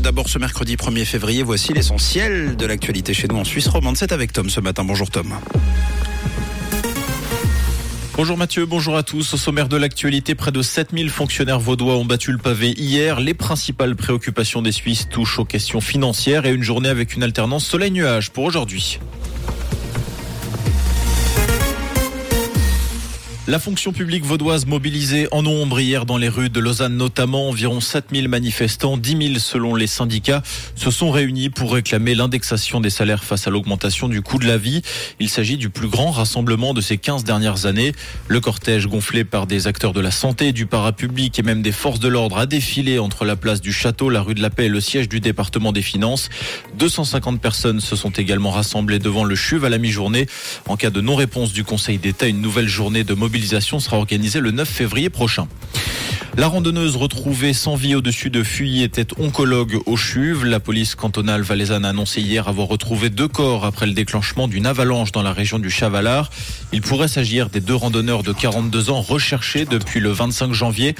D'abord ce mercredi 1er février, voici l'essentiel de l'actualité chez nous en Suisse romande. C'est avec Tom ce matin. Bonjour Tom. Bonjour Mathieu, bonjour à tous. Au sommaire de l'actualité, près de 7000 fonctionnaires vaudois ont battu le pavé hier. Les principales préoccupations des Suisses touchent aux questions financières et une journée avec une alternance soleil-nuage pour aujourd'hui. La fonction publique vaudoise mobilisée en nombre hier dans les rues de Lausanne notamment. Environ 7000 manifestants, 10 000 selon les syndicats, se sont réunis pour réclamer l'indexation des salaires face à l'augmentation du coût de la vie. Il s'agit du plus grand rassemblement de ces 15 dernières années. Le cortège gonflé par des acteurs de la santé, du parapublic et même des forces de l'ordre a défilé entre la place du Château, la rue de la Paix et le siège du département des finances. 250 personnes se sont également rassemblées devant le CHUV à la mi-journée. En cas de non-réponse du Conseil d'État, une nouvelle journée de mobilisation mobilisation sera organisée le 9 février prochain. La randonneuse retrouvée sans vie au-dessus de Fuy était oncologue au CHUV. La police cantonale valaisanne a annoncé hier avoir retrouvé deux corps après le déclenchement d'une avalanche dans la région du Chavalard. Il pourrait s'agir des deux randonneurs de 42 ans recherchés depuis le 25 janvier.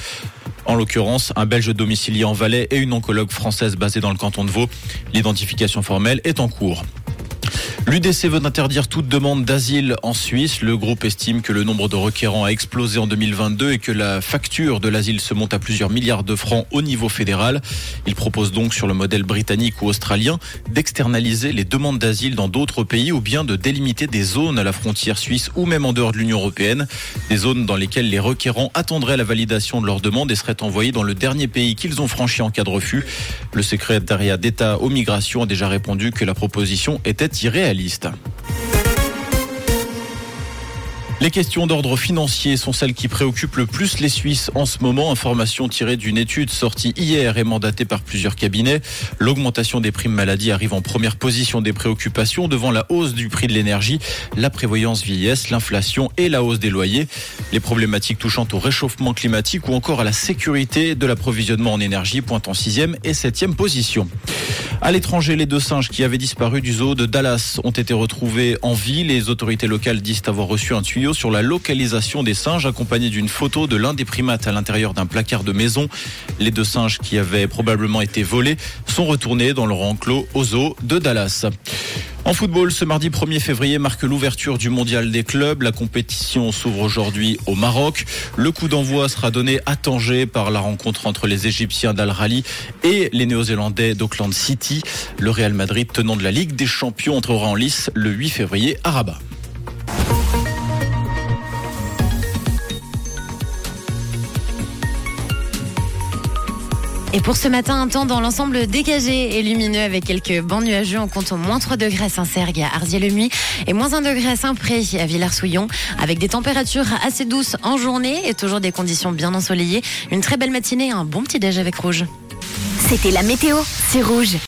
En l'occurrence, un Belge domicilié en Valais et une oncologue française basée dans le canton de Vaud. L'identification formelle est en cours. L'UDC veut interdire toute demande d'asile en Suisse. Le groupe estime que le nombre de requérants a explosé en 2022 et que la facture de l'asile se monte à plusieurs milliards de francs au niveau fédéral. Il propose donc, sur le modèle britannique ou australien, d'externaliser les demandes d'asile dans d'autres pays ou bien de délimiter des zones à la frontière suisse ou même en dehors de l'Union européenne. Des zones dans lesquelles les requérants attendraient la validation de leur demande et seraient envoyés dans le dernier pays qu'ils ont franchi en cas de refus. Le secrétariat d'État aux migrations a déjà répondu que la proposition était irréaliste finaliste. Les questions d'ordre financier sont celles qui préoccupent le plus les Suisses en ce moment. Information tirée d'une étude sortie hier et mandatée par plusieurs cabinets. L'augmentation des primes maladie arrive en première position des préoccupations devant la hausse du prix de l'énergie, la prévoyance vieillesse, l'inflation et la hausse des loyers. Les problématiques touchant au réchauffement climatique ou encore à la sécurité de l'approvisionnement en énergie pointent en sixième et septième position. À l'étranger, les deux singes qui avaient disparu du zoo de Dallas ont été retrouvés en vie. Les autorités locales disent avoir reçu un tuyau sur la localisation des singes accompagné d'une photo de l'un des primates à l'intérieur d'un placard de maison. Les deux singes qui avaient probablement été volés sont retournés dans leur enclos au zoo de Dallas. En football, ce mardi 1er février marque l'ouverture du mondial des clubs. La compétition s'ouvre aujourd'hui au Maroc. Le coup d'envoi sera donné à Tanger par la rencontre entre les Égyptiens d'Al Rally et les Néo-Zélandais d'Auckland City. Le Real Madrid, tenant de la Ligue des Champions, entrera en lice le 8 février à Rabat. Et pour ce matin, un temps dans l'ensemble dégagé et lumineux avec quelques bancs nuageux. On compte moins 3 degrés à Saint-Sergue à Arzier-le-Muy et moins 1 degré à Saint-Pré à Villars-Souillon avec des températures assez douces en journée et toujours des conditions bien ensoleillées. Une très belle matinée, un bon petit déj avec Rouge. C'était la météo, c'est Rouge.